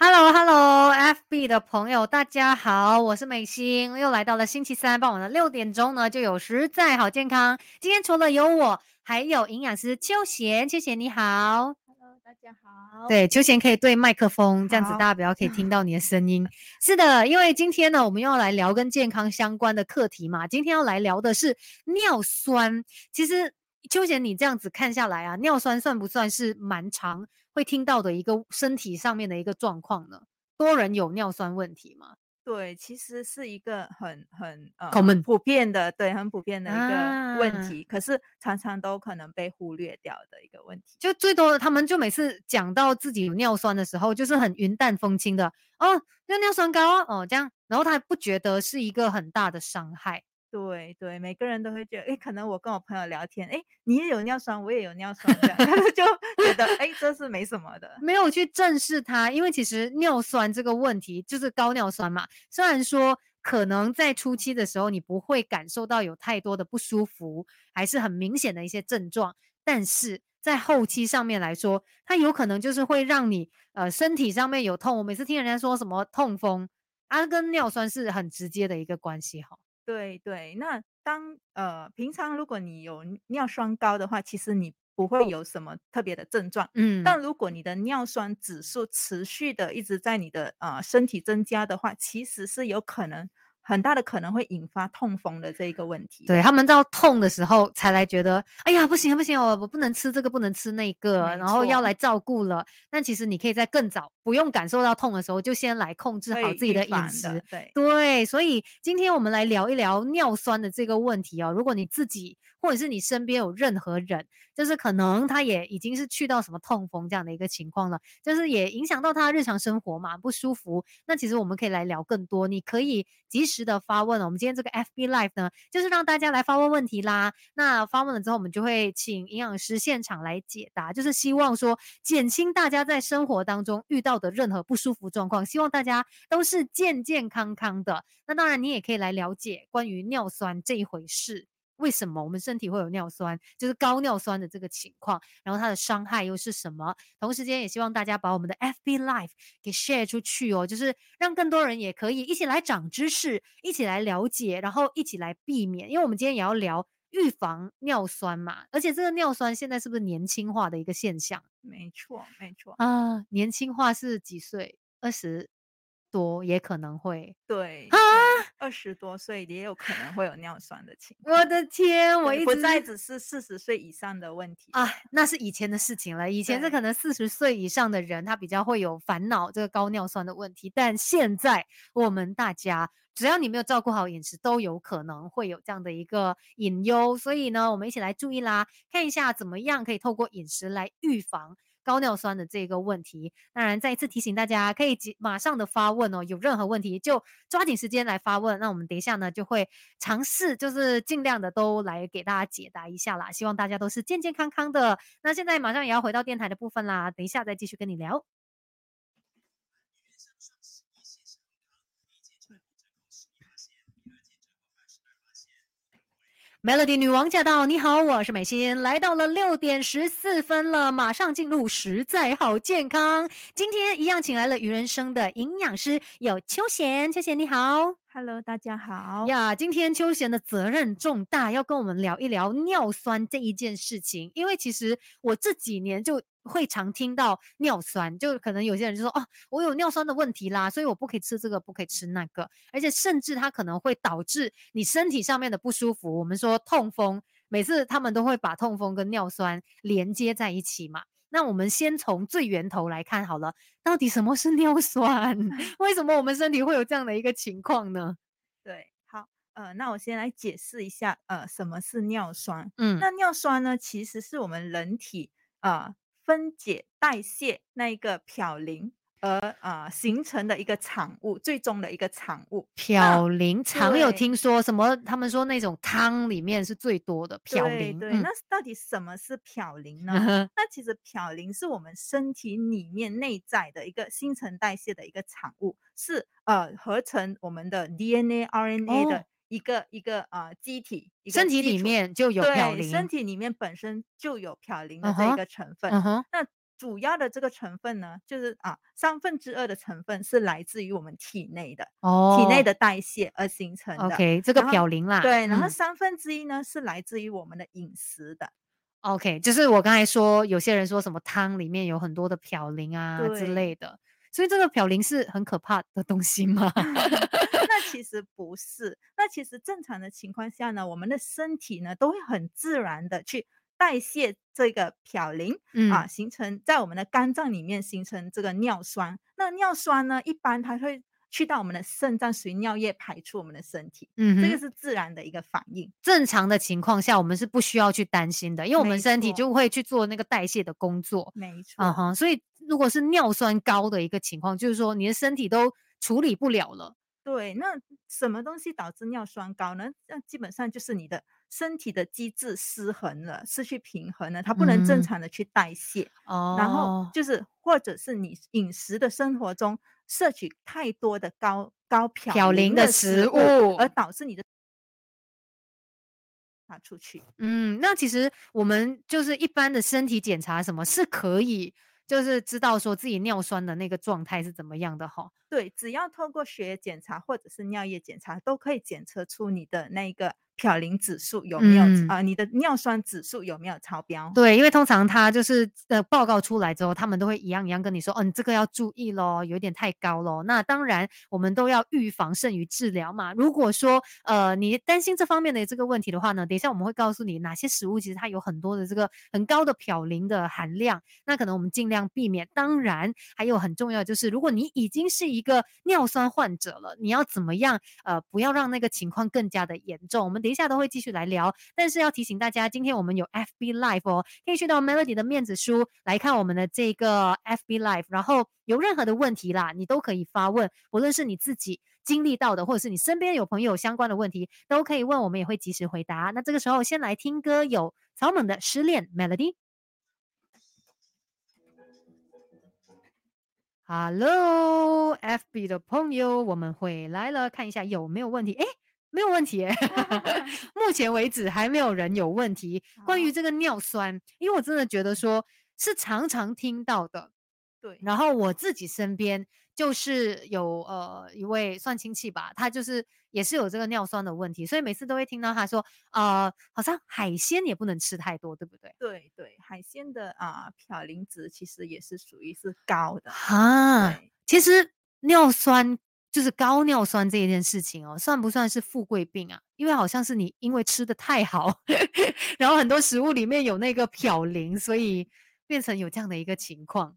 Hello Hello，FB 的朋友，大家好，我是美心，又来到了星期三傍晚的六点钟呢，就有实在好健康。今天除了有我，还有营养师秋贤，秋贤你好，Hello，大家好。对，秋贤可以对麦克风，这样子大家比较可以听到你的声音。是的，因为今天呢，我们要来聊跟健康相关的课题嘛。今天要来聊的是尿酸。其实秋贤，你这样子看下来啊，尿酸算不算是蛮长？会听到的一个身体上面的一个状况呢？多人有尿酸问题吗？对，其实是一个很很呃，Common. 普遍的，对，很普遍的一个问题。可是常常都可能被忽略掉的一个问题。就最多的他们就每次讲到自己有尿酸的时候，就是很云淡风轻的哦，那尿酸高哦这样，然后他不觉得是一个很大的伤害。对对，每个人都会觉得，哎，可能我跟我朋友聊天，哎，你也有尿酸，我也有尿酸，这样 就觉得，哎，这是没什么的，没有去正视它，因为其实尿酸这个问题就是高尿酸嘛。虽然说可能在初期的时候你不会感受到有太多的不舒服，还是很明显的一些症状，但是在后期上面来说，它有可能就是会让你呃身体上面有痛。我每次听人家说什么痛风，啊，跟尿酸是很直接的一个关系哈。对对，那当呃平常如果你有尿酸高的话，其实你不会有什么特别的症状。嗯，但如果你的尿酸指数持续的一直在你的呃身体增加的话，其实是有可能。很大的可能会引发痛风的这一个问题。对他们到痛的时候才来觉得，哎呀，不行不行，我我不能吃这个，不能吃那个，然后要来照顾了。但其实你可以在更早，不用感受到痛的时候，就先来控制好自己的饮食。对对，所以今天我们来聊一聊尿酸的这个问题哦。如果你自己或者是你身边有任何人，就是可能他也已经是去到什么痛风这样的一个情况了，就是也影响到他日常生活嘛，不舒服。那其实我们可以来聊更多，你可以及时的发问。我们今天这个 FB Live 呢，就是让大家来发问问题啦。那发问了之后，我们就会请营养师现场来解答，就是希望说减轻大家在生活当中遇到的任何不舒服状况，希望大家都是健健康康的。那当然，你也可以来了解关于尿酸这一回事。为什么我们身体会有尿酸，就是高尿酸的这个情况，然后它的伤害又是什么？同时间也希望大家把我们的 FB Life 给 share 出去哦，就是让更多人也可以一起来长知识，一起来了解，然后一起来避免。因为我们今天也要聊预防尿酸嘛，而且这个尿酸现在是不是年轻化的一个现象？没错，没错啊，年轻化是几岁？二十。多也可能会对啊，二十多岁也有可能会有尿酸的情况。我的天，我一直不再只是四十岁以上的问题啊，那是以前的事情了。以前是可能四十岁以上的人他比较会有烦恼这个高尿酸的问题，但现在我们大家只要你没有照顾好饮食，都有可能会有这样的一个隐忧。所以呢，我们一起来注意啦，看一下怎么样可以透过饮食来预防。高尿酸的这个问题，当然再一次提醒大家，可以马上的发问哦。有任何问题就抓紧时间来发问。那我们等一下呢，就会尝试，就是尽量的都来给大家解答一下啦。希望大家都是健健康康的。那现在马上也要回到电台的部分啦，等一下再继续跟你聊。Melody 女王驾到！你好，我是美心，来到了六点十四分了，马上进入实在好健康。今天一样请来了鱼人生的营养师，有秋贤，秋贤你好，Hello，大家好呀。今天秋贤的责任重大，要跟我们聊一聊尿酸这一件事情，因为其实我这几年就。会常听到尿酸，就可能有些人就说哦，我有尿酸的问题啦，所以我不可以吃这个，不可以吃那个，而且甚至它可能会导致你身体上面的不舒服。我们说痛风，每次他们都会把痛风跟尿酸连接在一起嘛。那我们先从最源头来看好了，到底什么是尿酸？为什么我们身体会有这样的一个情况呢？对，好，呃，那我先来解释一下，呃，什么是尿酸？嗯，那尿酸呢，其实是我们人体啊。分解代谢那一个嘌呤而啊形成的一个产物，最终的一个产物。嘌呤常有听说什么？他们说那种汤里面是最多的嘌呤。对，那到底什么是嘌呤呢？那其实嘌呤是我们身体里面内在的一个新陈代谢的一个产物，是呃合成我们的 DNA、RNA 的。一个一个呃机体，身体里面就有嘌呤，身体里面本身就有嘌呤的这个成分。那主要的这个成分呢，就是啊，三分之二的成分是来自于我们体内的哦，体内的代谢而形成的。OK，这个嘌呤啦。对，然后三分之一呢是来自于我们的饮食的。OK，就是我刚才说，有些人说什么汤里面有很多的嘌呤啊之类的，所以这个嘌呤是很可怕的东西吗？那其实不是，那其实正常的情况下呢，我们的身体呢都会很自然的去。代谢这个嘌呤啊，形成在我们的肝脏里面形成这个尿酸。那尿酸呢，一般它会去到我们的肾脏，随尿液排出我们的身体。嗯，这个是自然的一个反应。正常的情况下，我们是不需要去担心的，因为我们身体就会去做那个代谢的工作。没错。嗯哼，所以如果是尿酸高的一个情况，就是说你的身体都处理不了了。对，那什么东西导致尿酸高呢？那基本上就是你的。身体的机制失衡了，失去平衡了，它不能正常的去代谢。哦，然后就是，或者是你饮食的生活中摄取太多的高高嘌呤的食物，而导致你的拿出去。嗯，那其实我们就是一般的身体检查，什么是可以，就是知道说自己尿酸的那个状态是怎么样的哈？对，只要透过血液检查或者是尿液检查，都可以检测出你的那个。嘌呤指数有没有啊？你的尿酸指数有没有超标？对，因为通常他就是呃报告出来之后，他们都会一样一样跟你说，哦，你这个要注意咯，有点太高咯。那当然，我们都要预防胜于治疗嘛。如果说呃你担心这方面的这个问题的话呢，等一下我们会告诉你哪些食物其实它有很多的这个很高的嘌呤的含量，那可能我们尽量避免。当然，还有很重要就是，如果你已经是一个尿酸患者了，你要怎么样呃不要让那个情况更加的严重？我们。等一下都会继续来聊，但是要提醒大家，今天我们有 FB Live 哦，可以去到 Melody 的面子书来看我们的这个 FB Live，然后有任何的问题啦，你都可以发问，无论是你自己经历到的，或者是你身边有朋友相关的问题，都可以问，我们也会及时回答。那这个时候先来听歌，有草蜢的《失恋》Melody。Hello，FB 的朋友，我们回来了，看一下有没有问题？哎。没有问题，目前为止还没有人有问题。关于这个尿酸，因为我真的觉得说是常常听到的，对。然后我自己身边就是有呃一位算亲戚吧，他就是也是有这个尿酸的问题，所以每次都会听到他说，呃，好像海鲜也不能吃太多，对不对？对对，海鲜的啊嘌呤值其实也是属于是高的啊。其实尿酸。就是高尿酸这一件事情哦，算不算是富贵病啊？因为好像是你因为吃的太好，然后很多食物里面有那个嘌呤，所以变成有这样的一个情况。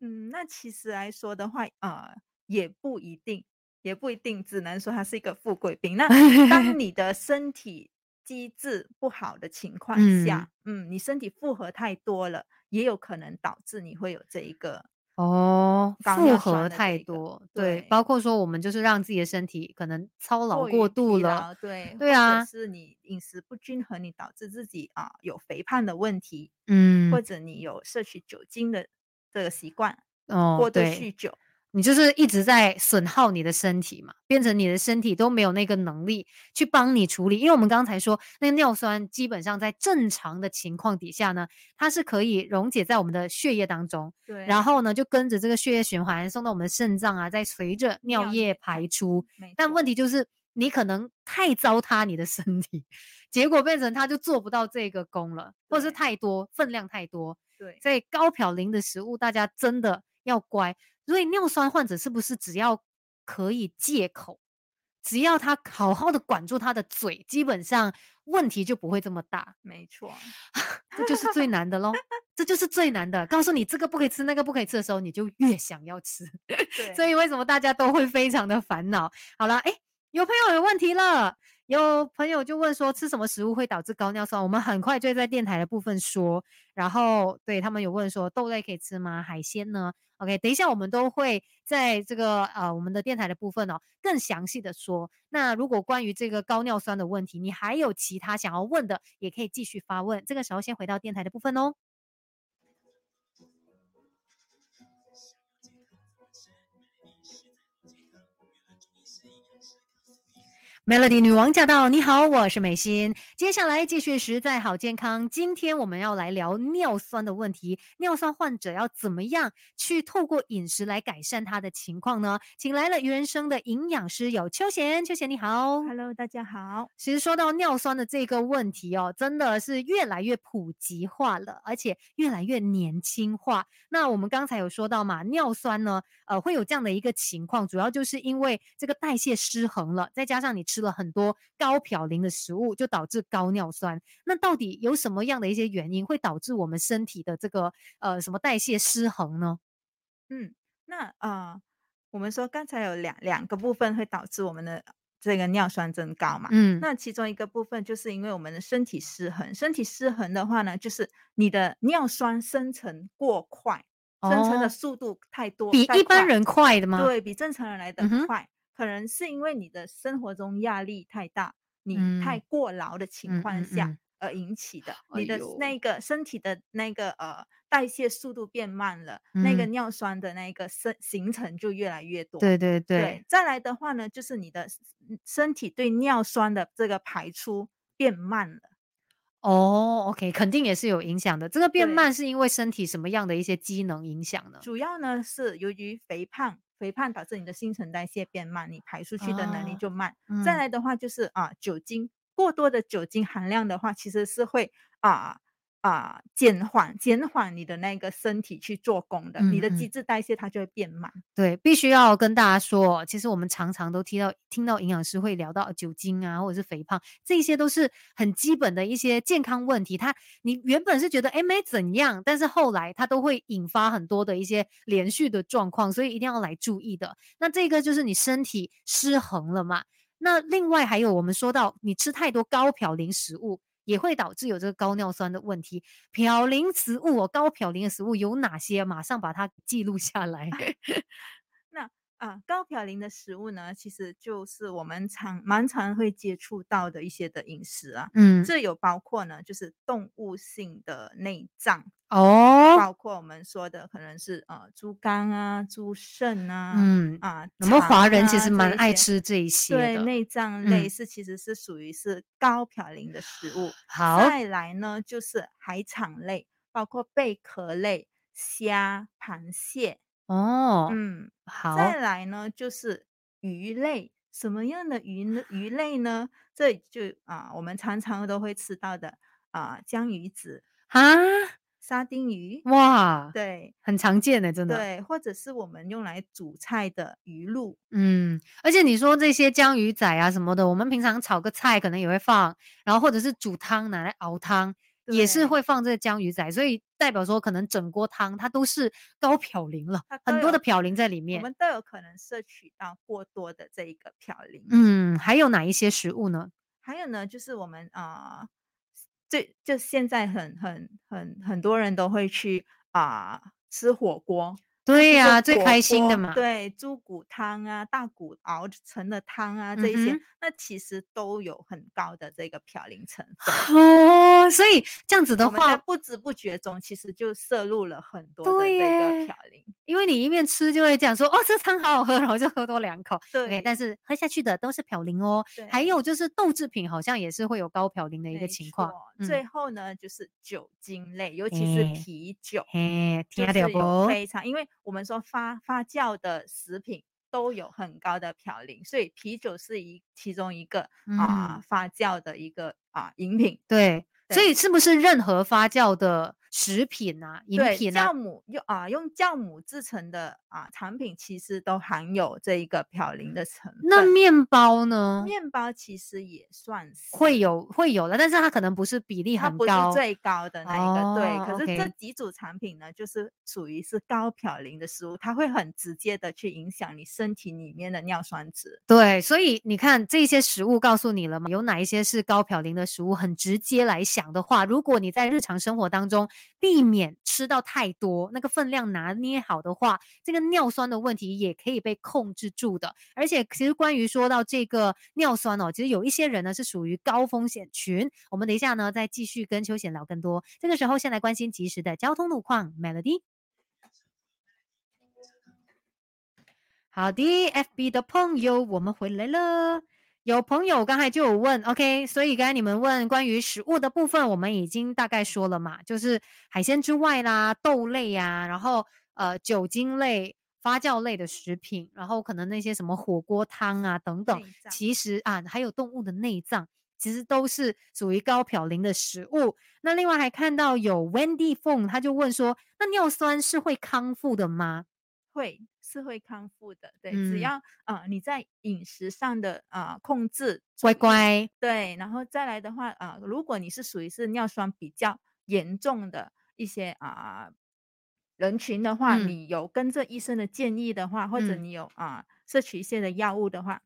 嗯，那其实来说的话，啊，也不一定，也不一定，只能说它是一个富贵病。那当你的身体机制不好的情况下，嗯，你身体负荷太多了，也有可能导致你会有这一个。哦，负荷太多，对，包括说我们就是让自己的身体可能操劳过度了，对，对啊，是你饮食不均衡，你导致自己啊有肥胖的问题，嗯，或者你有摄取酒精的这个习惯，哦，过度酗酒。你就是一直在损耗你的身体嘛，变成你的身体都没有那个能力去帮你处理。因为我们刚才说，那个尿酸基本上在正常的情况底下呢，它是可以溶解在我们的血液当中，对，然后呢就跟着这个血液循环送到我们的肾脏啊，再随着尿液排出。但问题就是你可能太糟蹋你的身体，结果变成它就做不到这个功了，或者是太多分量太多。对，所以高嘌呤的食物大家真的要乖。所以尿酸患者是不是只要可以戒口，只要他好好的管住他的嘴，基本上问题就不会这么大？没错，这就是最难的喽，这就是最难的。告诉你这个不可以吃，那个不可以吃的时候，你就越想要吃。所以为什么大家都会非常的烦恼？好了，哎，有朋友有问题了。有朋友就问说，吃什么食物会导致高尿酸？我们很快就在电台的部分说。然后对他们有问说，豆类可以吃吗？海鲜呢？OK，等一下我们都会在这个呃我们的电台的部分哦，更详细的说。那如果关于这个高尿酸的问题，你还有其他想要问的，也可以继续发问。这个时候先回到电台的部分哦。Melody 女王驾到！你好，我是美心。接下来继续实在好健康。今天我们要来聊尿酸的问题。尿酸患者要怎么样去透过饮食来改善他的情况呢？请来了原生的营养师有秋贤，秋贤你好，Hello，大家好。其实说到尿酸的这个问题哦，真的是越来越普及化了，而且越来越年轻化。那我们刚才有说到嘛，尿酸呢，呃，会有这样的一个情况，主要就是因为这个代谢失衡了，再加上你。吃了很多高嘌呤的食物，就导致高尿酸。那到底有什么样的一些原因会导致我们身体的这个呃什么代谢失衡呢？嗯，那啊，我们说刚才有两两个部分会导致我们的这个尿酸增高嘛。嗯，那其中一个部分就是因为我们的身体失衡，身体失衡的话呢，就是你的尿酸生成过快，生成的速度太多，比一般人快的吗？对比正常人来的快。可能是因为你的生活中压力太大，你太过劳的情况下而引起的，你的那个身体的那个呃代谢速度变慢了，那个尿酸的那个生形成就越来越多。对对对。再来的话呢，就是你的身体对尿酸的这个排出变慢了。哦，OK，肯定也是有影响的。这个变慢是因为身体什么样的一些机能影响呢？主要呢是由于肥胖。肥胖导致你的新陈代谢变慢，你排出去的能力就慢。再来的话就是啊，酒精过多的酒精含量的话，其实是会啊。啊，减缓减缓你的那个身体去做工的，你的机制代谢它就会变慢。对，必须要跟大家说，其实我们常常都听到听到营养师会聊到酒精啊，或者是肥胖，这些都是很基本的一些健康问题。它你原本是觉得哎没怎样，但是后来它都会引发很多的一些连续的状况，所以一定要来注意的。那这个就是你身体失衡了嘛？那另外还有我们说到你吃太多高嘌呤食物。也会导致有这个高尿酸的问题。嘌呤食物哦，高嘌呤的食物有哪些？马上把它记录下来。那啊，高嘌呤的食物呢，其实就是我们常蛮常会接触到的一些的饮食啊。嗯，这有包括呢，就是动物性的内脏。哦，包括我们说的可能是呃猪肝啊、猪肾啊，嗯啊，我们华人其实蛮爱吃这一些对，内脏类是其实是属于是高嘌呤的食物。好，再来呢就是海产类，包括贝壳类、虾、螃蟹。哦，嗯，好。再来呢就是鱼类，什么样的鱼呢？鱼类呢？这就啊，我们常常都会吃到的啊，江鱼子啊。沙丁鱼哇，对，很常见的，真的。对，或者是我们用来煮菜的鱼露，嗯，而且你说这些江鱼仔啊什么的，我们平常炒个菜可能也会放，然后或者是煮汤拿来熬汤，也是会放这个江鱼仔，所以代表说可能整锅汤它都是高嘌呤了，很多的嘌呤在里面，我们都有可能摄取到过多的这一个嘌呤。嗯，还有哪一些食物呢？还有呢，就是我们啊。最就现在很很很很多人都会去啊吃火锅。对呀，最开心的嘛。对，猪骨汤啊，大骨熬成的汤啊，这些，那其实都有很高的这个嘌呤成分。哦，所以这样子的话，不知不觉中其实就摄入了很多的这个嘌呤。因为你一面吃就会讲说，哦，这汤好好喝，然后就喝多两口。对，但是喝下去的都是嘌呤哦。还有就是豆制品好像也是会有高嘌呤的一个情况。最后呢，就是酒精类，尤其是啤酒，就是有非常因为。我们说发发酵的食品都有很高的嘌呤，所以啤酒是一其中一个啊发酵的一个啊饮品。对，所以是不是任何发酵的？食品啊，饮品啊，酵母用啊用酵母制成的啊产品，其实都含有这一个嘌呤的成分。那面包呢？面包其实也算是会有会有的，但是它可能不是比例很高，不是最高的那一个。对，可是这几组产品呢，就是属于是高嘌呤的食物，它会很直接的去影响你身体里面的尿酸值。对，所以你看这些食物告诉你了吗？有哪一些是高嘌呤的食物？很直接来想的话，如果你在日常生活当中。避免吃到太多，那个分量拿捏好的话，这个尿酸的问题也可以被控制住的。而且，其实关于说到这个尿酸哦，其实有一些人呢是属于高风险群。我们等一下呢再继续跟邱贤聊更多。这个时候，先来关心及时的交通路况。Melody，好的，FB 的朋友，我们回来了。有朋友刚才就有问，OK，所以刚才你们问关于食物的部分，我们已经大概说了嘛，就是海鲜之外啦，豆类呀，然后呃酒精类、发酵类的食品，然后可能那些什么火锅汤啊等等，其实啊还有动物的内脏，其实都是属于高嘌呤的食物。那另外还看到有 Wendy Fong，他就问说，那尿酸是会康复的吗？会是会康复的，对，只要啊你在饮食上的啊控制乖乖，对，然后再来的话啊，如果你是属于是尿酸比较严重的一些啊人群的话，你有跟着医生的建议的话，或者你有啊摄取一些的药物的话，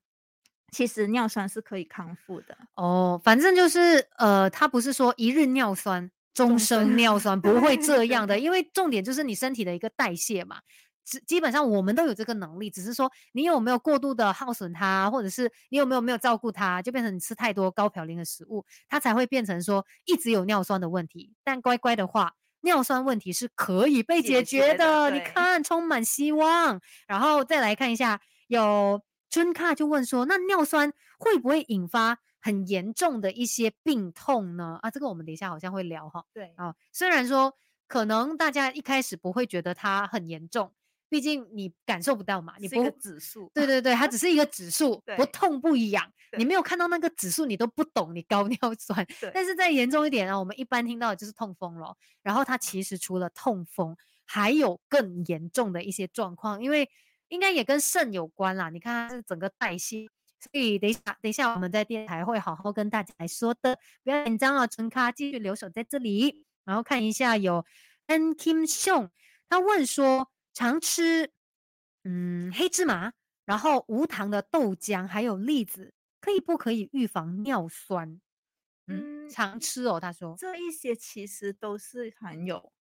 其实尿酸是可以康复的。哦，反正就是呃，它不是说一日尿酸终生尿。酸，不会这样的，因为重点就是你身体的一个代谢嘛。基基本上我们都有这个能力，只是说你有没有过度的耗损它，或者是你有没有没有照顾它，就变成你吃太多高嘌呤的食物，它才会变成说一直有尿酸的问题。但乖乖的话，尿酸问题是可以被解决的，你看充满希望。然后再来看一下，有春卡就问说，那尿酸会不会引发很严重的一些病痛呢？啊，这个我们等一下好像会聊哈。对啊，虽然说可能大家一开始不会觉得它很严重。毕竟你感受不到嘛，你不指数，对对对，它只是一个指数，不痛不痒，你没有看到那个指数，你都不懂你高尿酸。但是再严重一点啊，我们一般听到的就是痛风了。然后它其实除了痛风，还有更严重的一些状况，因为应该也跟肾有关啦。你看它是整个代谢，所以等一下等一下我们在电台会好好跟大家来说的，不要紧张啊，纯咖继续留守在这里，然后看一下有 N Kim Song，他问说。常吃，嗯，黑芝麻，然后无糖的豆浆，还有栗子，可以不可以预防尿酸？嗯，常吃哦。他说这一些其实都是含有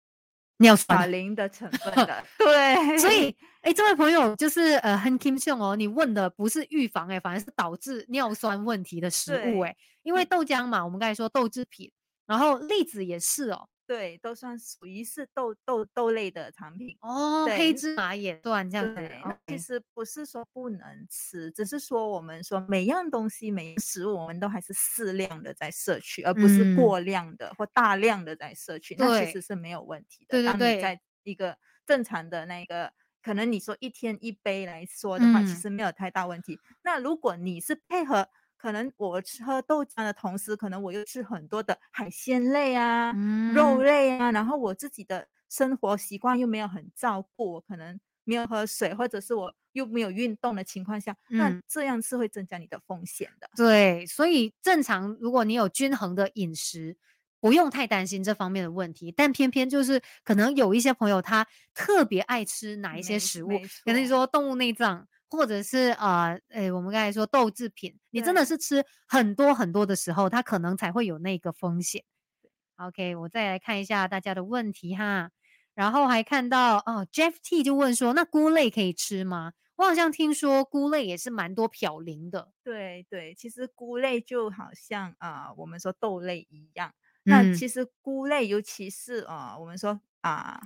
尿酸卡林的成分的。对，所以，哎，这位朋友就是呃，很 Kim 秀哦，你问的不是预防哎，反而是导致尿酸问题的食物哎，因为豆浆嘛，我们刚才说豆制品，然后栗子也是哦。对，都算属于是豆豆豆类的产品哦。黑芝麻也算这样子。其实不是说不能吃，只是说我们说每样东西、每样食物，我们都还是适量的在摄取，而不是过量的或大量的在摄取。那其实是没有问题的。对对对。在一个正常的那个，可能你说一天一杯来说的话，其实没有太大问题。那如果你是配合。可能我吃喝豆浆的同时，可能我又吃很多的海鲜类啊、肉类啊，然后我自己的生活习惯又没有很照顾，我可能没有喝水，或者是我又没有运动的情况下，那这样是会增加你的风险的。对，所以正常如果你有均衡的饮食，不用太担心这方面的问题。但偏偏就是可能有一些朋友他特别爱吃哪一些食物，可能说动物内脏。或者是呃，诶，我们刚才说豆制品，你真的是吃很多很多的时候，它可能才会有那个风险。OK，我再来看一下大家的问题哈，然后还看到哦，Jeff T 就问说，那菇类可以吃吗？我好像听说菇类也是蛮多嘌呤的。对对，其实菇类就好像啊，我们说豆类一样，那其实菇类，尤其是啊，我们说啊。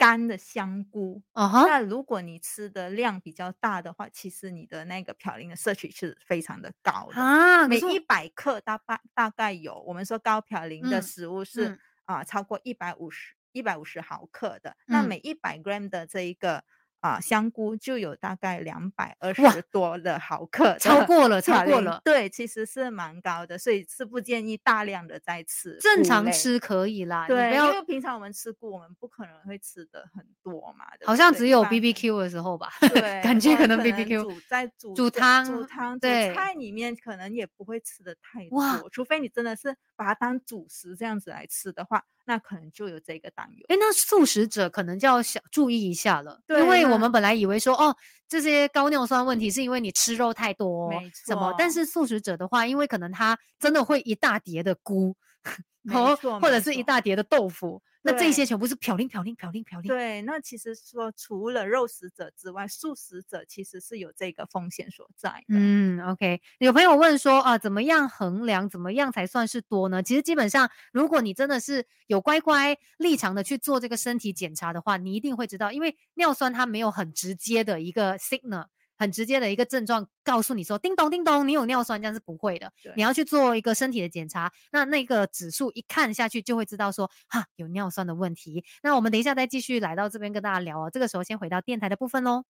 干的香菇，那如果你吃的量比较大的话，其实你的那个嘌呤的摄取是非常的高的啊。每一百克大概大概有，我们说高嘌呤的食物是啊超过一百五十一百五十毫克的，那每一百 gram 的这一个。啊，香菇就有大概两百二十多的毫克，超过了，超过了。对，其实是蛮高的，所以是不建议大量的再吃。正常吃可以啦，对，因为平常我们吃菇，我们不可能会吃的很多嘛。好像只有 B B Q 的时候吧，对，感觉可能 B B Q 煮在煮煮汤煮汤对菜里面可能也不会吃的太多，除非你真的是把它当主食这样子来吃的话。那可能就有这个担忧，哎，那素食者可能就要想注意一下了，因为我们本来以为说，哦，这些高尿酸问题是因为你吃肉太多，没错。什么？但是素食者的话，因为可能他真的会一大碟的菇，然后，或者是一大碟的豆腐。那这些全部是嘌呤、嘌呤、嘌呤、嘌呤。对，那其实说除了肉食者之外，素食者其实是有这个风险所在的。嗯，OK。有朋友问说啊，怎么样衡量，怎么样才算是多呢？其实基本上，如果你真的是有乖乖立场的去做这个身体检查的话，你一定会知道，因为尿酸它没有很直接的一个 signal。很直接的一个症状告诉你说，叮咚叮咚，你有尿酸，这样是不会的。你要去做一个身体的检查，那那个指数一看下去就会知道说，哈，有尿酸的问题。那我们等一下再继续来到这边跟大家聊哦。这个时候先回到电台的部分喽。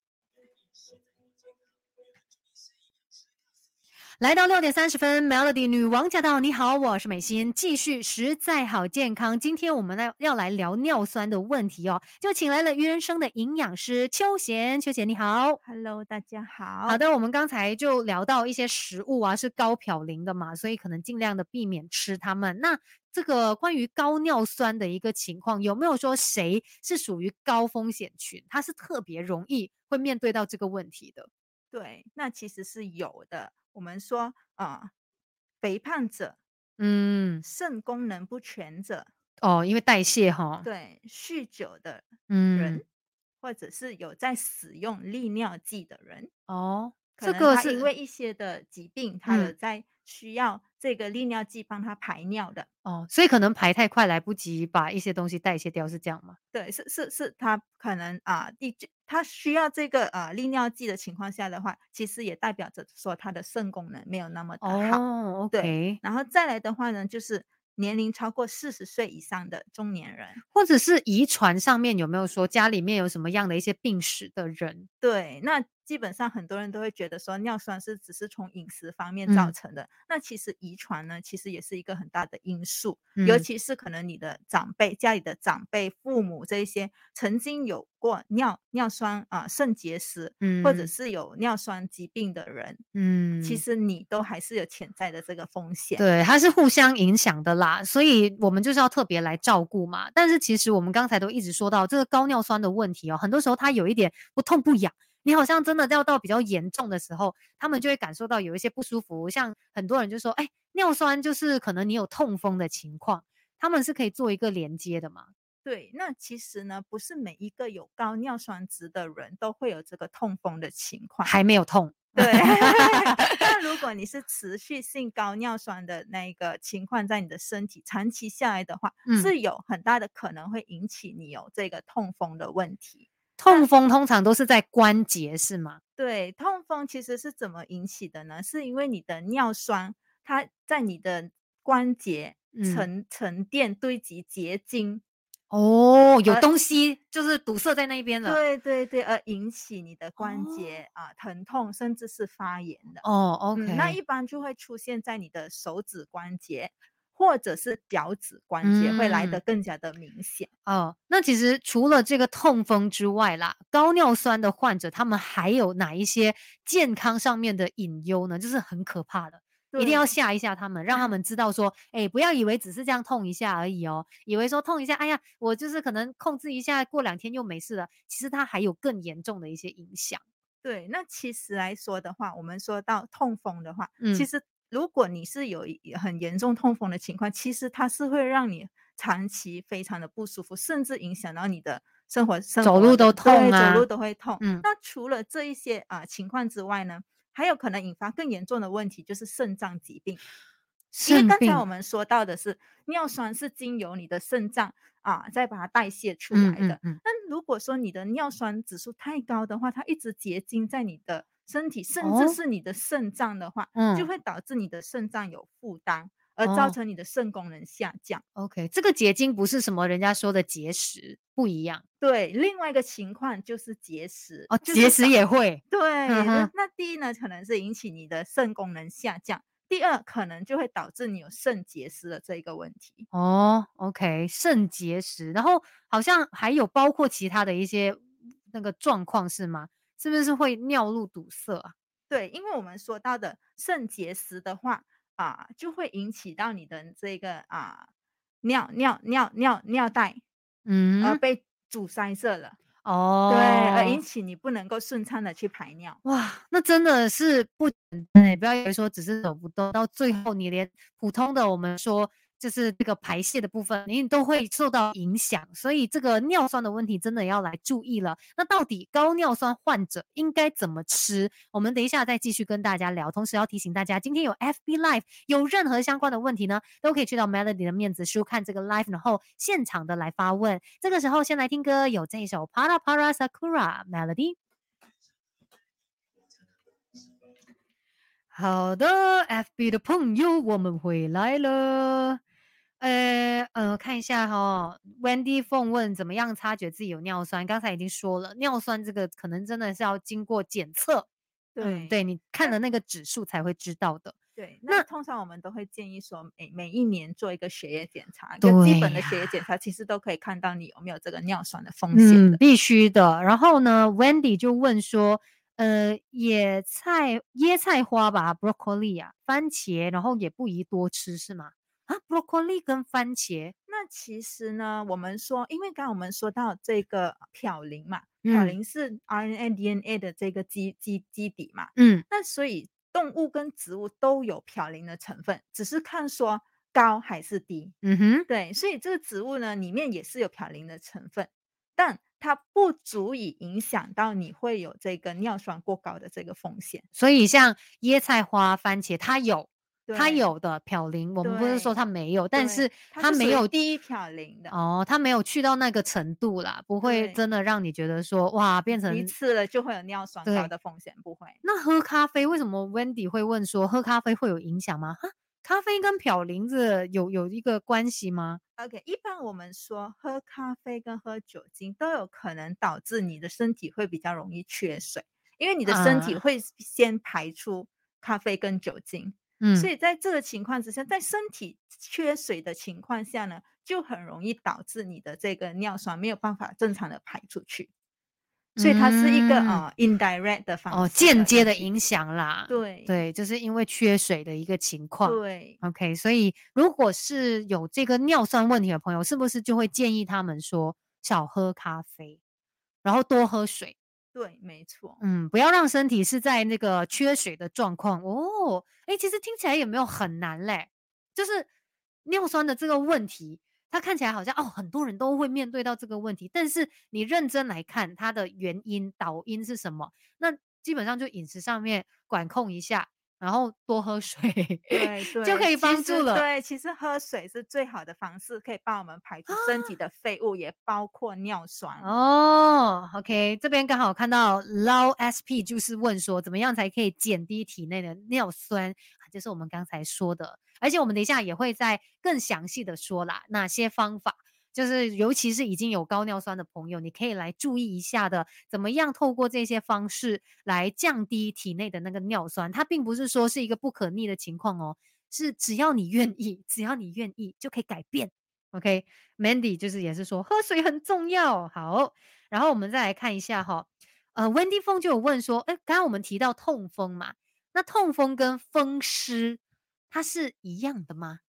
来到六点三十分，Melody 女王驾到！你好，我是美心，继续实在好健康。今天我们呢要来聊尿酸的问题哦，就请来了鱼人生的营养师邱贤。邱贤你好，Hello，大家好。好的，我们刚才就聊到一些食物啊是高嘌呤的嘛，所以可能尽量的避免吃它们。那这个关于高尿酸的一个情况，有没有说谁是属于高风险群？他是特别容易会面对到这个问题的？对，那其实是有的。我们说啊，肥胖者，嗯，肾功能不全者，哦，因为代谢哈，对，酗酒的人，或者是有在使用利尿剂的人，哦，这个是因为一些的疾病，他有在需要这个利尿剂帮他排尿的，哦，所以可能排太快来不及把一些东西代谢掉，是这样吗？对，是是是，他可能啊，第他需要这个啊利尿剂的情况下的话，其实也代表着说他的肾功能没有那么的好。哦，OK。然后再来的话呢，就是年龄超过四十岁以上的中年人，或者是遗传上面有没有说家里面有什么样的一些病史的人？对，那。基本上很多人都会觉得说尿酸是只是从饮食方面造成的，那其实遗传呢，其实也是一个很大的因素，尤其是可能你的长辈、家里的长辈、父母这一些曾经有过尿尿酸啊、肾结石，嗯或者是有尿酸疾病的人，嗯，其实你都还是有潜在的这个风险。对，它是互相影响的啦，所以我们就是要特别来照顾嘛。但是其实我们刚才都一直说到这个高尿酸的问题哦，很多时候它有一点不痛不痒。你好像真的要到比较严重的时候，他们就会感受到有一些不舒服。像很多人就说：“哎，尿酸就是可能你有痛风的情况。”他们是可以做一个连接的嘛？对，那其实呢，不是每一个有高尿酸值的人都会有这个痛风的情况，还没有痛。对，那如果你是持续性高尿酸的那个情况在你的身体长期下来的话，是有很大的可能会引起你有这个痛风的问题。痛风通常都是在关节，是吗？对，痛风其实是怎么引起的呢？是因为你的尿酸它在你的关节沉沉淀堆积结晶，哦，有东西就是堵塞在那边了。对对对，而引起你的关节啊疼痛，甚至是发炎的。哦，OK，那一般就会出现在你的手指关节。或者是脚趾关节会来得更加的明显哦。那其实除了这个痛风之外啦，高尿酸的患者他们还有哪一些健康上面的隐忧呢？就是很可怕的，一定要吓一吓他们，让他们知道说，哎，不要以为只是这样痛一下而已哦，以为说痛一下，哎呀，我就是可能控制一下，过两天又没事了。其实它还有更严重的一些影响。对，那其实来说的话，我们说到痛风的话，其实。如果你是有很严重痛风的情况，其实它是会让你长期非常的不舒服，甚至影响到你的生活，走路都痛啊，走路都会痛。嗯，那除了这一些啊情况之外呢，还有可能引发更严重的问题，就是肾脏疾病。因为刚才我们说到的是尿酸是经由你的肾脏啊再把它代谢出来的。那如果说你的尿酸指数太高的话，它一直结晶在你的。身体甚至是你的肾脏的话，就会导致你的肾脏有负担，而造成你的肾功能下降。OK，这个结晶不是什么人家说的结石，不一样。对，另外一个情况就是结石哦，结石也会。对，那第一呢，可能是引起你的肾功能下降；第二，可能就会导致你有肾结石的这一个问题。哦，OK，肾结石，然后好像还有包括其他的一些那个状况是吗？是不是会尿路堵塞啊？对，因为我们说到的肾结石的话啊，就会引起到你的这个啊尿尿尿尿尿袋，嗯，而被阻塞塞了哦，对，而引起你不能够顺畅的去排尿。哇，那真的是不简单，不要以为说只是走不动，到最后你连普通的我们说。就是这个排泄的部分，你都会受到影响，所以这个尿酸的问题真的要来注意了。那到底高尿酸患者应该怎么吃？我们等一下再继续跟大家聊。同时要提醒大家，今天有 FB Live，有任何相关的问题呢，都可以去到 Melody 的面子书看这个 Live，然后现场的来发问。这个时候先来听歌，有这一首 Para Para Sakura Melody。好的，FB 的朋友，我们回来了。呃呃，看一下哈，Wendy 凤问怎么样察觉自己有尿酸？刚才已经说了，尿酸这个可能真的是要经过检测，对，对你看了那个指数才会知道的。对，那通常我们都会建议说，每每一年做一个血液检查，就基本的血液检查，其实都可以看到你有没有这个尿酸的风险的，必须的。然后呢，Wendy 就问说。呃，野菜、椰菜花吧，broccoli 啊，番茄，然后也不宜多吃，是吗？啊，broccoli 跟番茄，那其实呢，我们说，因为刚刚我们说到这个嘌呤嘛，嘌呤是 RNA、DNA 的这个基基基底嘛，嗯，那所以动物跟植物都有嘌呤的成分，只是看说高还是低，嗯哼，对，所以这个植物呢，里面也是有嘌呤的成分，但。它不足以影响到你会有这个尿酸过高的这个风险，所以像椰菜花、番茄，它有，它有的嘌呤，我们不是说它没有，但是它没有第一嘌呤的哦，它没有去到那个程度啦，不会真的让你觉得说哇，变成一次了就会有尿酸高的风险，不会。那喝咖啡为什么 Wendy 会问说喝咖啡会有影响吗？咖啡跟嘌呤子有有一个关系吗？OK，一般我们说喝咖啡跟喝酒精都有可能导致你的身体会比较容易缺水，因为你的身体会先排出咖啡跟酒精，嗯，所以在这个情况之下，在身体缺水的情况下呢，就很容易导致你的这个尿酸没有办法正常的排出去。所以它是一个呃 indirect 的方式，哦，间接的影响啦。对对，就是因为缺水的一个情况。对，OK，所以如果是有这个尿酸问题的朋友，是不是就会建议他们说少喝咖啡，然后多喝水？对，没错。嗯，不要让身体是在那个缺水的状况哦。哎，其实听起来也没有很难嘞，就是尿酸的这个问题。它看起来好像哦，很多人都会面对到这个问题，但是你认真来看它的原因导因是什么？那基本上就饮食上面管控一下。然后多喝水，对，就可以帮助了。对，其实喝水是最好的方式，可以帮我们排出身体的废物，也包括尿酸。哦，OK，这边刚好看到 Low SP 就是问说，怎么样才可以减低体内的尿酸？就是我们刚才说的，而且我们等一下也会再更详细的说啦，哪些方法。就是，尤其是已经有高尿酸的朋友，你可以来注意一下的，怎么样透过这些方式来降低体内的那个尿酸。它并不是说是一个不可逆的情况哦，是只要你愿意，只要你愿意就可以改变。OK，Mandy 就是也是说喝水很重要。好，然后我们再来看一下哈，呃，Wendy 风就有问说，哎，刚刚我们提到痛风嘛，那痛风跟风湿它是一样的吗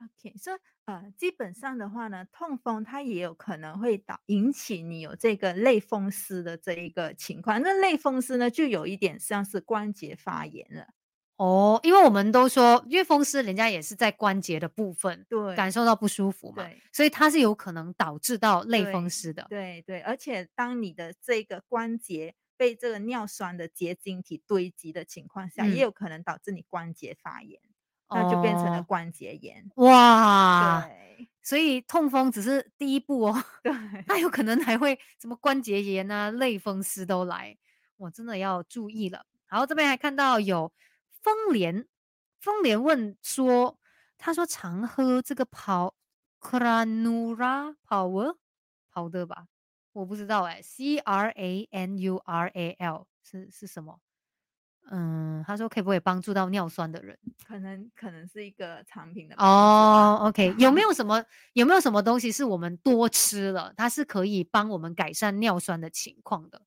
？OK，所以。呃，基本上的话呢，痛风它也有可能会导引起你有这个类风湿的这一个情况。那类风湿呢，就有一点像是关节发炎了。哦，因为我们都说，因为风湿人家也是在关节的部分，对，感受到不舒服嘛，所以它是有可能导致到类风湿的。对对，而且当你的这个关节被这个尿酸的结晶体堆积的情况下，也有可能导致你关节发炎。那就变成了关节炎哇！对，所以痛风只是第一步哦，对，那有可能还会什么关节炎啊、类风湿都来，我真的要注意了。好，这边还看到有风莲，风莲问说，他说常喝这个跑 Cranura Power 跑的吧？我不知道哎，C R A N U R A L 是是什么？嗯，他说可以不可以帮助到尿酸的人？可能可能是一个产品的哦。OK，有没有什么有没有什么东西是我们多吃了，它是可以帮我们改善尿酸的情况的？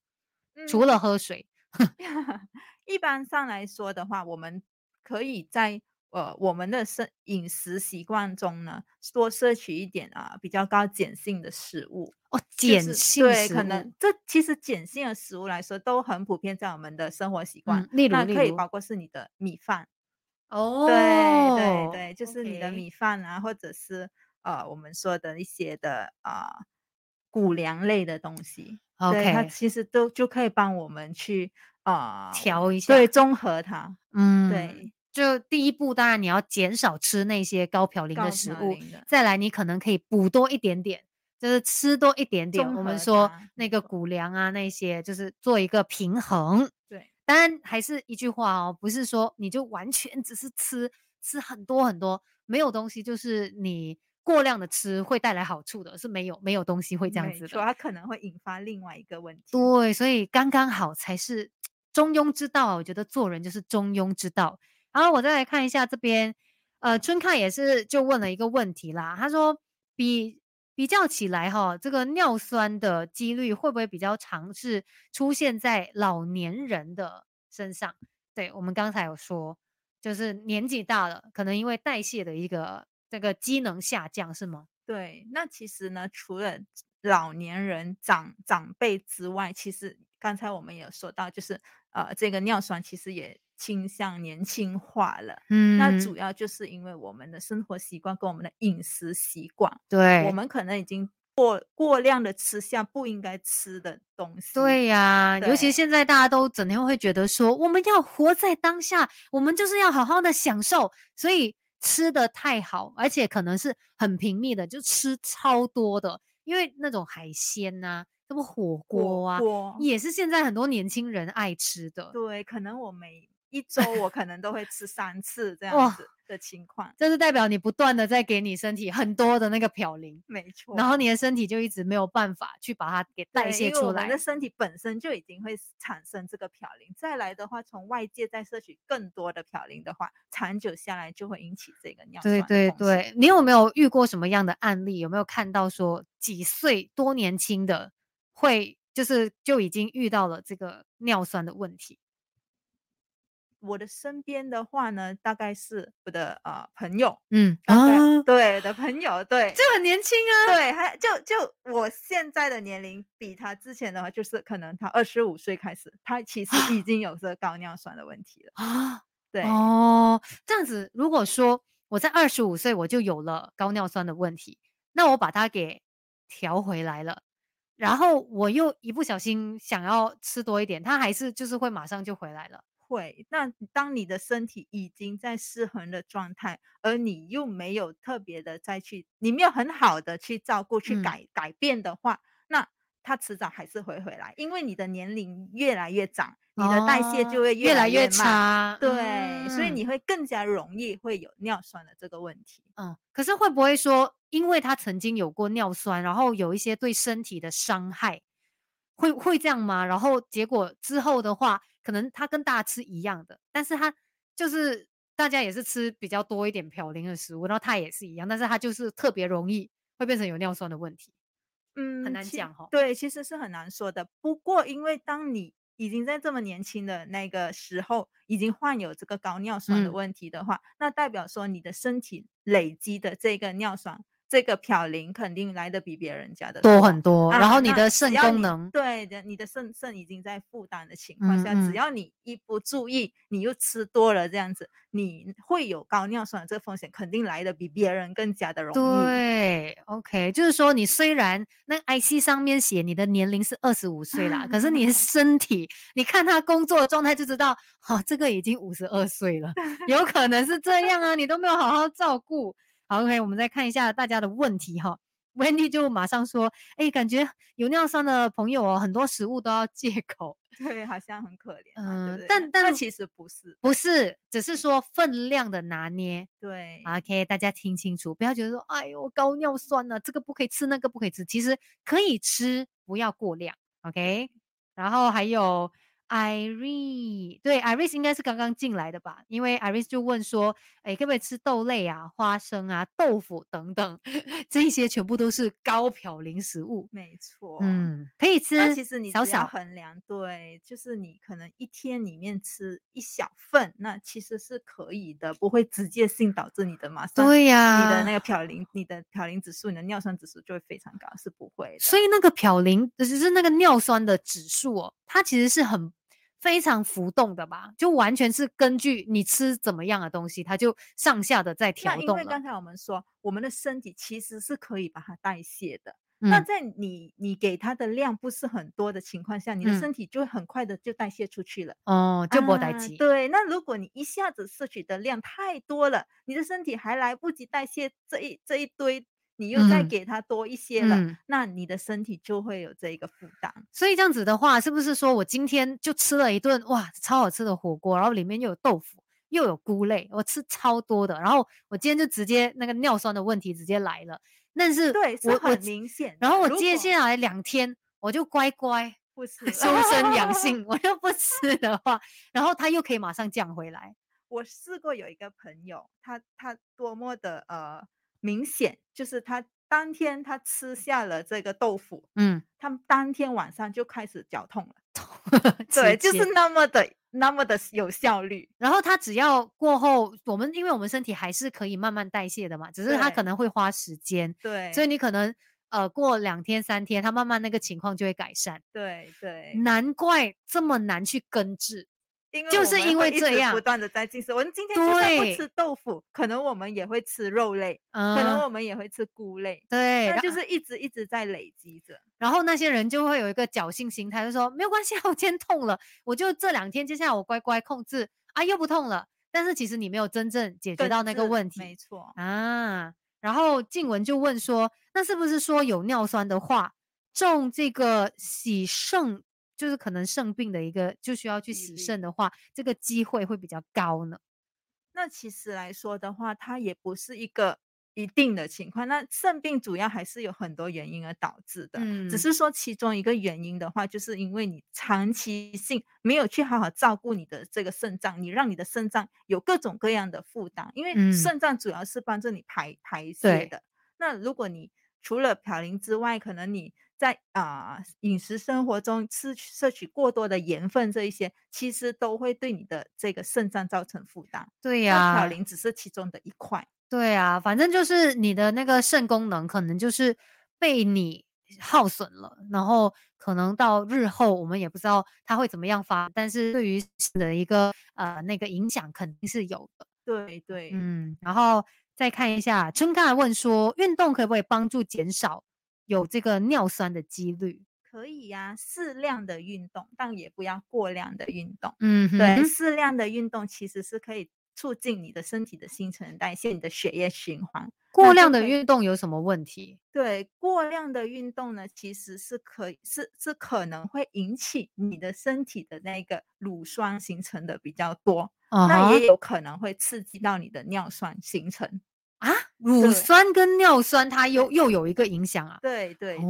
除了喝水，一般上来说的话，我们可以在。呃，我们的生饮食习惯中呢，多摄取一点啊比较高碱性的食物。哦，碱性对，可能这其实碱性的食物来说都很普遍在我们的生活习惯，例如可以包括是你的米饭。哦，对对对，就是你的米饭啊，或者是呃我们说的一些的啊谷粮类的东西，OK，它其实都就可以帮我们去啊调一下，对，综合它，嗯，对。就第一步，当然你要减少吃那些高嘌呤的食物。再来，你可能可以补多一点点，就是吃多一点点。我们说那个谷粮啊，那些就是做一个平衡。对当然还是一句话哦，不是说你就完全 只是吃吃很多很多，没有东西就是你过量的吃会带来好处的，是没有没有东西会这样子的，它可能会引发另外一个问题。对，所以刚刚好才是 中庸之道。我觉得做人就是中庸之道。然后我再来看一下这边，呃，春看也是就问了一个问题啦，他说比。比较起来哈，这个尿酸的几率会不会比较常是出现在老年人的身上？对我们刚才有说，就是年纪大了，可能因为代谢的一个这个机能下降，是吗？对，那其实呢，除了老年人长长辈之外，其实刚才我们也有说到，就是呃，这个尿酸其实也。倾向年轻化了，嗯，那主要就是因为我们的生活习惯跟我们的饮食习惯，对，我们可能已经过过量的吃下不应该吃的东西。对呀，尤其现在大家都整天会觉得说，我们要活在当下，我们就是要好好的享受，所以吃的太好，而且可能是很频密的，就吃超多的，因为那种海鲜呐，什么火锅啊，也是现在很多年轻人爱吃的。对，可能我没。一周我可能都会吃三次这样子的情况，这是代表你不断的在给你身体很多的那个嘌呤，没错。然后你的身体就一直没有办法去把它给代谢出来。我们的身体本身就已经会产生这个嘌呤，再来的话，从外界再摄取更多的嘌呤的话，长久下来就会引起这个尿酸。对对对，你有没有遇过什么样的案例？有没有看到说几岁多年轻的会就是就已经遇到了这个尿酸的问题？我的身边的话呢，大概是我的呃朋友，嗯啊，对的朋友，对，就很年轻啊，对，还就就我现在的年龄比他之前的话，就是可能他二十五岁开始，他其实已经有这个高尿酸的问题了啊，对。哦，这样子，如果说我在二十五岁我就有了高尿酸的问题，那我把它给调回来了，然后我又一不小心想要吃多一点，它还是就是会马上就回来了。会，那当你的身体已经在失衡的状态，而你又没有特别的再去，你没有很好的去照顾、去改改变的话，那它迟早还是会回来，因为你的年龄越来越长，你的代谢就会越来越差，对，所以你会更加容易会有尿酸的这个问题。嗯，可是会不会说，因为他曾经有过尿酸，然后有一些对身体的伤害，会会这样吗？然后结果之后的话？可能他跟大家吃一样的，但是他就是大家也是吃比较多一点嘌呤的食物，然后他也是一样，但是他就是特别容易会变成有尿酸的问题，嗯，很难讲哈。对，其实是很难说的。不过因为当你已经在这么年轻的那个时候已经患有这个高尿酸的问题的话，那代表说你的身体累积的这个尿酸。这个嘌呤肯定来的比别人家的多很多，然后你的肾功能，对的，你的肾肾已经在负担的情况下，只要你一不注意，你又吃多了这样子，你会有高尿酸的这个风险，肯定来的比别人更加的容易。对，OK，就是说你虽然那 IC 上面写你的年龄是二十五岁啦，可是你的 身体，你看他工作的状态就知道，哦，这个已经五十二岁了，有可能是这样啊，你都没有好好照顾。OK，我们再看一下大家的问题哈。Wendy 就马上说：“哎，感觉有尿酸的朋友哦，很多食物都要戒口，对，好像很可怜。嗯，但但其实不是，不是，只是说分量的拿捏。对，OK，大家听清楚，不要觉得说，哎呦，高尿酸了，这个不可以吃，那个不可以吃，其实可以吃，不要过量。OK，然后还有。” Iris，对，Iris 应该是刚刚进来的吧？因为 Iris 就问说：“哎，可不可以吃豆类啊、花生啊、豆腐等等？这些全部都是高嘌呤食物。”没错，嗯，可以吃。其实你小小衡量，对，就是你可能一天里面吃一小份，那其实是可以的，不会直接性导致你的马上对呀，你的那个嘌呤、你的嘌呤指数、你的尿酸指数就会非常高，是不会的。所以那个嘌呤，就是那个尿酸的指数哦，它其实是很。非常浮动的吧，就完全是根据你吃怎么样的东西，它就上下的在调动因为刚才我们说，我们的身体其实是可以把它代谢的。那在你你给它的量不是很多的情况下，你的身体就会很快的就代谢出去了。哦，就不代谢。对，那如果你一下子摄取的量太多了，你的身体还来不及代谢这一这一堆。你又再给他多一些了，那你的身体就会有这一个负担。所以这样子的话，是不是说我今天就吃了一顿哇超好吃的火锅，然后里面又有豆腐又有菇类，我吃超多的，然后我今天就直接那个尿酸的问题直接来了。但是对，我很明显。然后我接下来两天我就乖乖不 吃，修身养性，我又不吃的话，然后它又可以马上降回来。我试过有一个朋友，他他多么的呃明显，就是他当天他吃下了这个豆腐，嗯，他当天晚上就开始脚痛了，对，就是那么的那么的有效率。然后他只要过后，我们因为我们身体还是可以慢慢代谢的嘛，只是他可能会花时间，对，所以你可能呃过两天三天，他慢慢那个情况就会改善。对对，难怪这么难去根治。就是因为这样，不断的在进食。我们今天就算不吃豆腐，可能我们也会吃肉类，可能我们也会吃菇类。对，就是一直一直在累积着。然后那些人就会有一个侥幸心态，就说没有关系，我今天痛了，我就这两天接下来我乖乖控制啊，又不痛了。但是其实你没有真正解决到那个问题，没错啊。然后静文就问说，那是不是说有尿酸的话，种这个洗肾？就是可能肾病的一个，就需要去洗肾的话，这个机会会比较高呢。那其实来说的话，它也不是一个一定的情况。那肾病主要还是有很多原因而导致的，嗯，只是说其中一个原因的话，就是因为你长期性没有去好好照顾你的这个肾脏，你让你的肾脏有各种各样的负担。因为肾脏主要是帮助你排排泄的。那如果你除了嘌呤之外，可能你在啊饮食生活中吃摄取过多的盐分，这一些其实都会对你的这个肾脏造成负担。对呀，嘌呤只是其中的一块。对啊，反正就是你的那个肾功能可能就是被你耗损了，然后可能到日后我们也不知道它会怎么样发，但是对于的一个呃那个影响肯定是有的。对对，嗯，然后再看一下，春刚问说，运动可不可以帮助减少？有这个尿酸的几率可以呀，适量的运动，但也不要过量的运动。嗯，对，适量的运动其实是可以促进你的身体的新陈代谢，你的血液循环。过量的运动有什么问题？对，过量的运动呢，其实是可以是是可能会引起你的身体的那个乳酸形成的比较多，那也有可能会刺激到你的尿酸形成。啊，乳酸跟尿酸它又又有一个影响啊。对对对，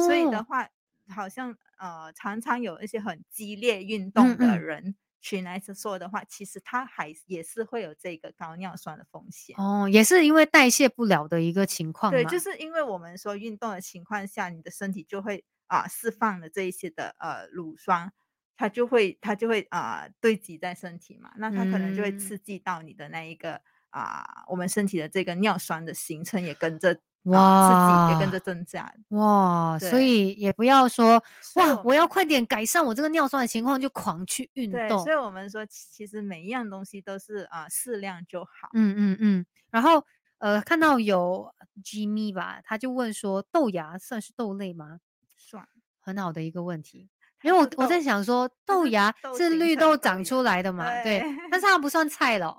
所以的话，好像呃，常常有一些很激烈运动的人群来说的话，其实他还也是会有这个高尿酸的风险。哦，也是因为代谢不了的一个情况。对，就是因为我们说运动的情况下，你的身体就会啊释放了这一些的呃乳酸，它就会它就会啊堆积在身体嘛，那它可能就会刺激到你的那一个。啊，我们身体的这个尿酸的形成也跟着哇，自己也跟着增加哇，所以也不要说哇，我要快点改善我这个尿酸的情况，就狂去运动。所以我们说，其实每一样东西都是啊，适量就好。嗯嗯嗯。然后呃，看到有 Jimmy 吧，他就问说，豆芽算是豆类吗？算，很好的一个问题。因为我我在想说，豆芽是绿豆长出来的嘛？对，但是它不算菜了。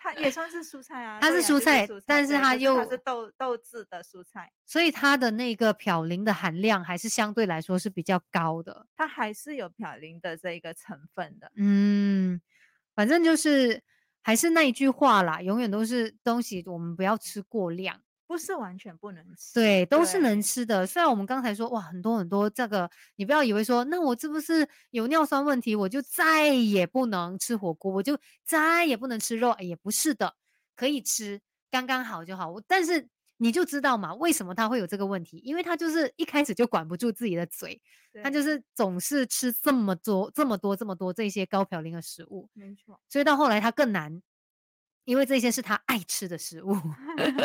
它也算是蔬菜啊。它是蔬菜，但是它又它是豆豆制的蔬菜，所以它的那个嘌呤的含量还是相对来说是比较高的。它还是有嘌呤的这一个成分的。嗯，反正就是还是那一句话啦，永远都是东西，我们不要吃过量。不是完全不能吃，对，都是能吃的。虽然我们刚才说哇，很多很多这个，你不要以为说，那我是不是有尿酸问题，我就再也不能吃火锅，我就再也不能吃肉？也不是的，可以吃，刚刚好就好。但是你就知道嘛，为什么他会有这个问题？因为他就是一开始就管不住自己的嘴，他就是总是吃这么多、这么多、这么多这些高嘌呤的食物，没错。所以到后来他更难。因为这些是他爱吃的食物，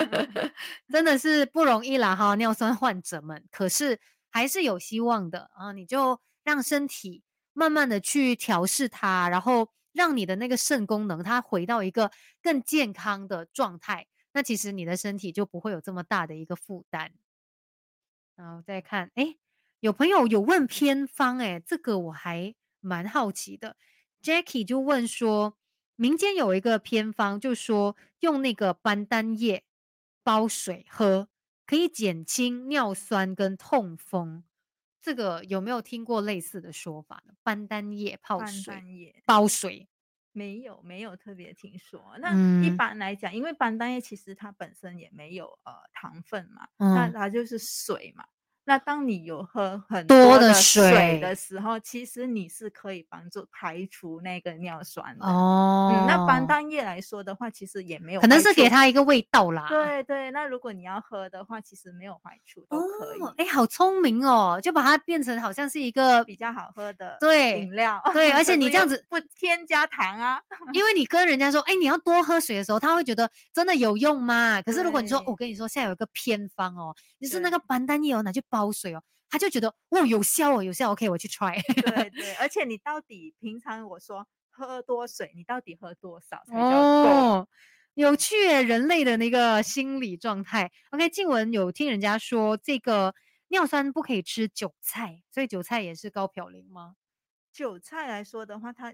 真的是不容易啦哈，尿酸患者们。可是还是有希望的啊！你就让身体慢慢的去调试它，然后让你的那个肾功能它回到一个更健康的状态。那其实你的身体就不会有这么大的一个负担。然后再看，哎，有朋友有问偏方，哎，这个我还蛮好奇的。Jackie 就问说。民间有一个偏方，就说用那个班丹叶煲水喝，可以减轻尿酸跟痛风。这个有没有听过类似的说法呢？班丹叶泡水、煲水，没有，没有特别听说。那一般来讲，因为班丹叶其实它本身也没有呃糖分嘛，那它就是水嘛。那当你有喝很多的水的时候，其实你是可以帮助排除那个尿酸的哦。那班丹液来说的话，其实也没有，可能是给它一个味道啦。对对，那如果你要喝的话，其实没有坏处都可以。哎，好聪明哦，就把它变成好像是一个比较好喝的对饮料。对，而且你这样子不添加糖啊，因为你跟人家说，哎，你要多喝水的时候，他会觉得真的有用吗？可是如果你说，我跟你说，现在有一个偏方哦，就是那个班丹叶哦，拿去煲水哦。他就觉得哦有效哦有效，OK 我去 try。对对，而且你到底平常我说喝多水，你到底喝多少才叫够？有趣，人类的那个心理状态。OK，静文有听人家说这个尿酸不可以吃韭菜，所以韭菜也是高嘌呤吗？韭菜来说的话，它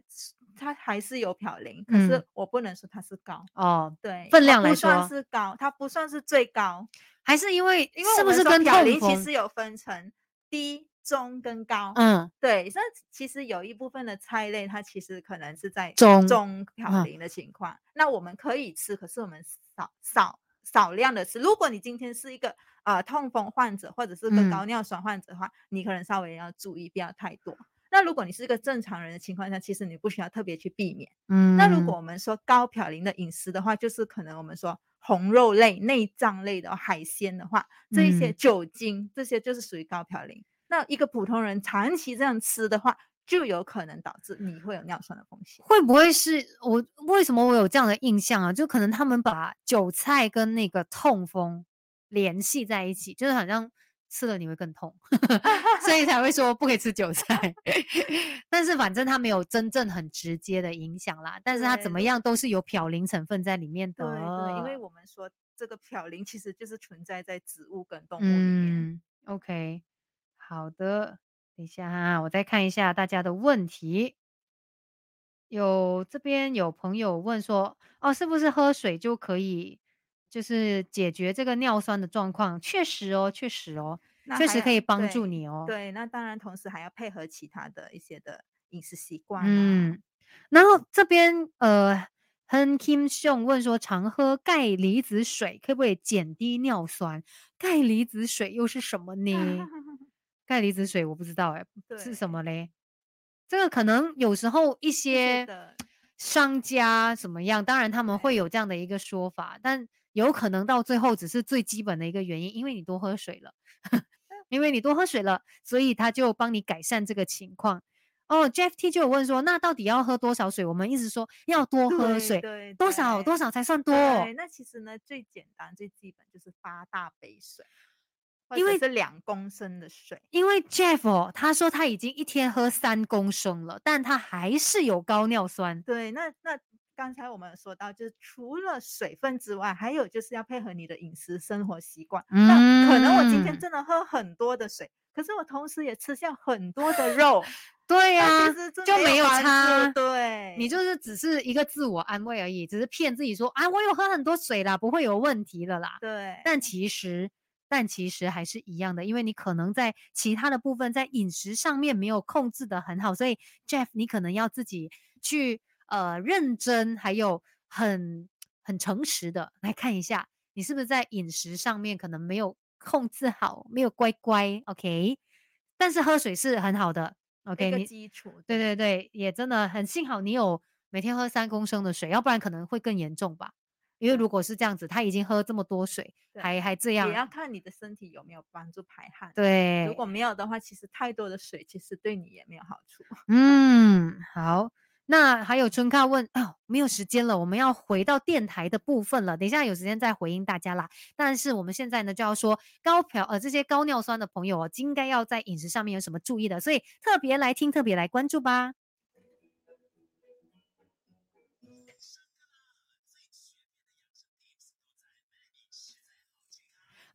它还是有嘌呤，可是我不能说它是高哦。对，分量来说不算是高，它不算是最高，还是因为因为是不是跟嘌呤其实有分成。低、中跟高，嗯，对，那其实有一部分的菜类，它其实可能是在中中嘌呤的情况。那我们可以吃，可是我们少少少量的吃。如果你今天是一个呃痛风患者，或者是个高尿酸患者的话，你可能稍微要注意，不要太多。那如果你是一个正常人的情况下，其实你不需要特别去避免。嗯，那如果我们说高嘌呤的饮食的话，就是可能我们说红肉类、内脏类的海鲜的话，这一些酒精这些就是属于高嘌呤。那一个普通人长期这样吃的话，就有可能导致你会有尿酸的风险。会不会是我为什么我有这样的印象啊？就可能他们把韭菜跟那个痛风联系在一起，就是好像。吃了你会更痛，所以才会说不可以吃韭菜。但是反正它没有真正很直接的影响啦。但是它怎么样都是有嘌呤成分在里面的。对对，因为我们说这个嘌呤其实就是存在在植物跟动物里面。OK，好的，等一下哈，我再看一下大家的问题。有这边有朋友问说，哦，是不是喝水就可以？就是解决这个尿酸的状况，确实哦，确实哦，确实可以帮助你哦。对，那当然，同时还要配合其他的一些的饮食习惯。嗯，然后这边呃，亨 Kim 兄问说，常喝钙离子水可不可以减低尿酸？钙离子水又是什么呢？钙离子水我不知道哎，是什么嘞？这个可能有时候一些商家怎么样，当然他们会有这样的一个说法，但。有可能到最后只是最基本的一个原因，因为你多喝水了，因为你多喝水了，所以他就帮你改善这个情况。哦，Jeff T 就有问说，那到底要喝多少水？我们一直说要多喝水，对多少多少才算多？那其实呢，最简单最基本就是八大杯水，因为是两公升的水。因为 Jeff 哦，他说他已经一天喝三公升了，但他还是有高尿酸。对，那那。刚才我们说到，就是除了水分之外，还有就是要配合你的饮食生活习惯。那可能我今天真的喝很多的水，可是我同时也吃下很多的肉。对呀，就没有差。对，你就是只是一个自我安慰而已，只是骗自己说啊，我有喝很多水啦，不会有问题的啦。对，但其实，但其实还是一样的，因为你可能在其他的部分在饮食上面没有控制的很好，所以 Jeff，你可能要自己去。呃，认真还有很很诚实的来看一下，你是不是在饮食上面可能没有控制好，没有乖乖，OK？但是喝水是很好的，OK？你基础，对对对，也真的很幸好你有每天喝三公升的水，要不然可能会更严重吧。因为如果是这样子，他已经喝这么多水，还还这样，也要看你的身体有没有帮助排汗。对，如果没有的话，其实太多的水其实对你也没有好处。嗯，好。那还有春卡问哦，没有时间了，我们要回到电台的部分了。等一下有时间再回应大家啦。但是我们现在呢就要说高漂呃这些高尿酸的朋友哦，应该要在饮食上面有什么注意的，所以特别来听，特别来关注吧。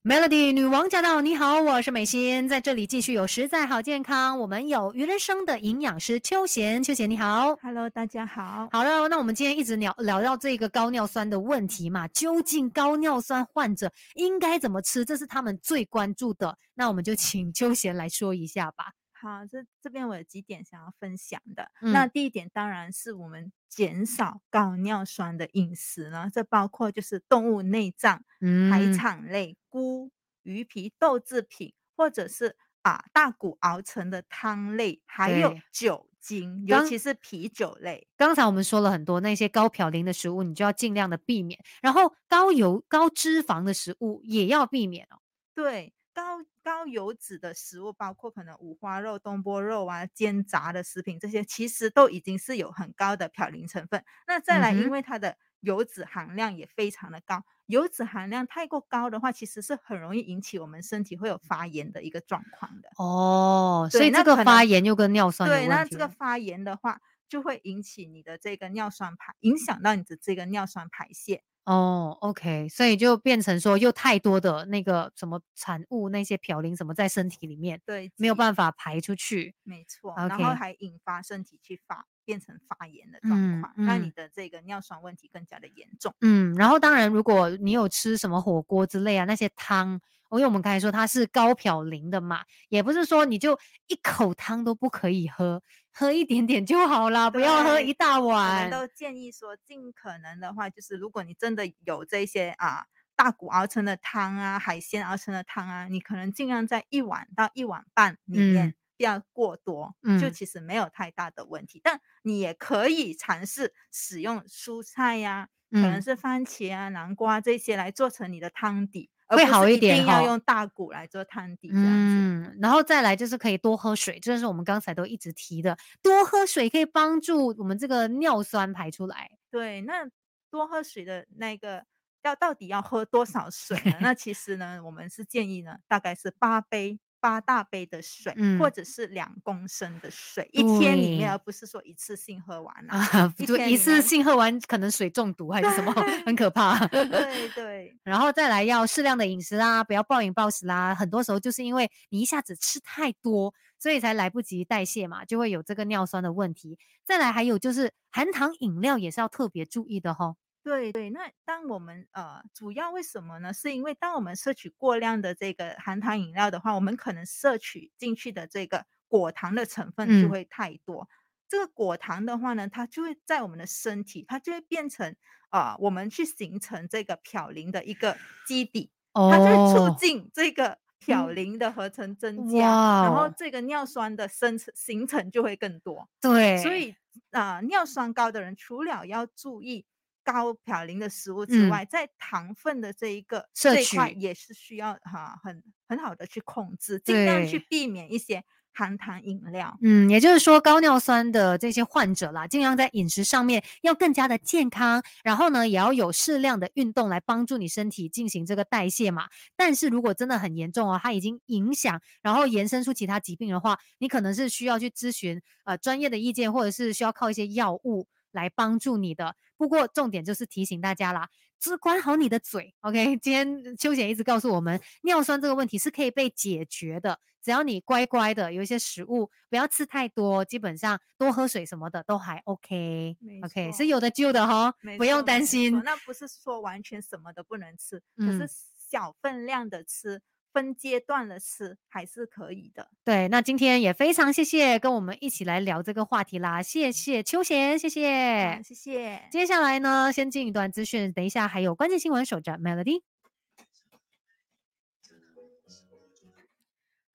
Melody 女王驾到！你好，我是美心，在这里继续有实在好健康。我们有鱼人生的营养师秋贤，秋贤你好，Hello，大家好。好了，那我们今天一直聊聊到这个高尿酸的问题嘛，究竟高尿酸患者应该怎么吃？这是他们最关注的。那我们就请秋贤来说一下吧。好，这这边我有几点想要分享的。那第一点当然是我们减少高尿酸的饮食呢，这包括就是动物内脏、海产类、菇、鱼皮、豆制品，或者是啊大骨熬成的汤类，还有酒精，尤其是啤酒类。刚才我们说了很多那些高嘌呤的食物，你就要尽量的避免。然后高油、高脂肪的食物也要避免哦。对。高高油脂的食物，包括可能五花肉、东坡肉啊、煎炸的食品，这些其实都已经是有很高的嘌呤成分。那再来，因为它的油脂含量也非常的高，油脂含量太过高的话，其实是很容易引起我们身体会有发炎的一个状况的。哦，所以这个发炎又跟尿酸对，那这个发炎的话，就会引起你的这个尿酸排，影响到你的这个尿酸排泄。哦，OK，所以就变成说又太多的那个什么产物，那些嘌呤什么在身体里面，对，没有办法排出去，没错，然后还引发身体去发变成发炎的状况，那你的这个尿酸问题更加的严重。嗯，然后当然如果你有吃什么火锅之类啊，那些汤。因为我们刚才说它是高嘌呤的嘛，也不是说你就一口汤都不可以喝，喝一点点就好啦，不要喝一大碗。我都建议说，尽可能的话，就是如果你真的有这些啊大骨熬成的汤啊，海鲜熬成的汤啊，你可能尽量在一碗到一碗半里面，不要过多，就其实没有太大的问题。但你也可以尝试使用蔬菜呀，可能是番茄啊、南瓜这些来做成你的汤底。会好一点哈，要用大骨来做汤底这样子。嗯，然后再来就是可以多喝水，这是我们刚才都一直提的，多喝水可以帮助我们这个尿酸排出来。对，那多喝水的那个要到底要喝多少水呢？那其实呢，我们是建议呢，大概是八杯。八大杯的水，或者是两公升的水，一天里面，而不是说一次性喝完啊。一次性喝完可能水中毒还是什么，很可怕。对对。然后再来要适量的饮食啦，不要暴饮暴食啦。很多时候就是因为你一下子吃太多，所以才来不及代谢嘛，就会有这个尿酸的问题。再来还有就是含糖饮料也是要特别注意的哈。对对，那当我们呃，主要为什么呢？是因为当我们摄取过量的这个含糖饮料的话，我们可能摄取进去的这个果糖的成分就会太多。这个果糖的话呢，它就会在我们的身体，它就会变成啊，我们去形成这个嘌呤的一个基底，它就会促进这个嘌呤的合成增加，然后这个尿酸的生成形成就会更多。对，所以啊，尿酸高的人除了要注意。高嘌呤的食物之外，在糖分的这一个这块也是需要哈很很好的去控制，尽量去避免一些含糖饮料。嗯，也就是说高尿酸的这些患者啦，尽量在饮食上面要更加的健康，然后呢也要有适量的运动来帮助你身体进行这个代谢嘛。但是如果真的很严重哦，它已经影响，然后延伸出其他疾病的话，你可能是需要去咨询呃专业的意见，或者是需要靠一些药物。来帮助你的，不过重点就是提醒大家啦，只管好你的嘴，OK？今天秋姐一直告诉我们，尿酸这个问题是可以被解决的，只要你乖乖的有一些食物不要吃太多，基本上多喝水什么的都还 OK，OK 是有的救的哈，不用担心。那不是说完全什么都不能吃，可是小分量的吃。分阶段的吃还是可以的。对，那今天也非常谢谢跟我们一起来聊这个话题啦，谢谢秋贤，谢谢，谢谢。接下来呢，先进一段资讯，等一下还有关键新闻，守着 Melody。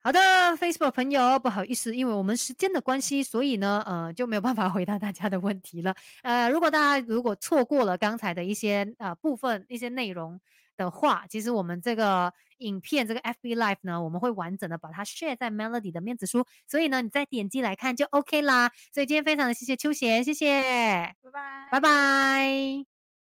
好的，Facebook 朋友，不好意思，因为我们时间的关系，所以呢，呃，就没有办法 回答大家的问题了。呃，如果大家如果错过了刚才的一些呃部分一些内容。的话，其实我们这个影片这个 FB Live 呢，我们会完整的把它 share 在 Melody 的面子书，所以呢，你再点击来看就 OK 啦。所以今天非常的谢谢秋贤，谢谢，拜拜，拜拜。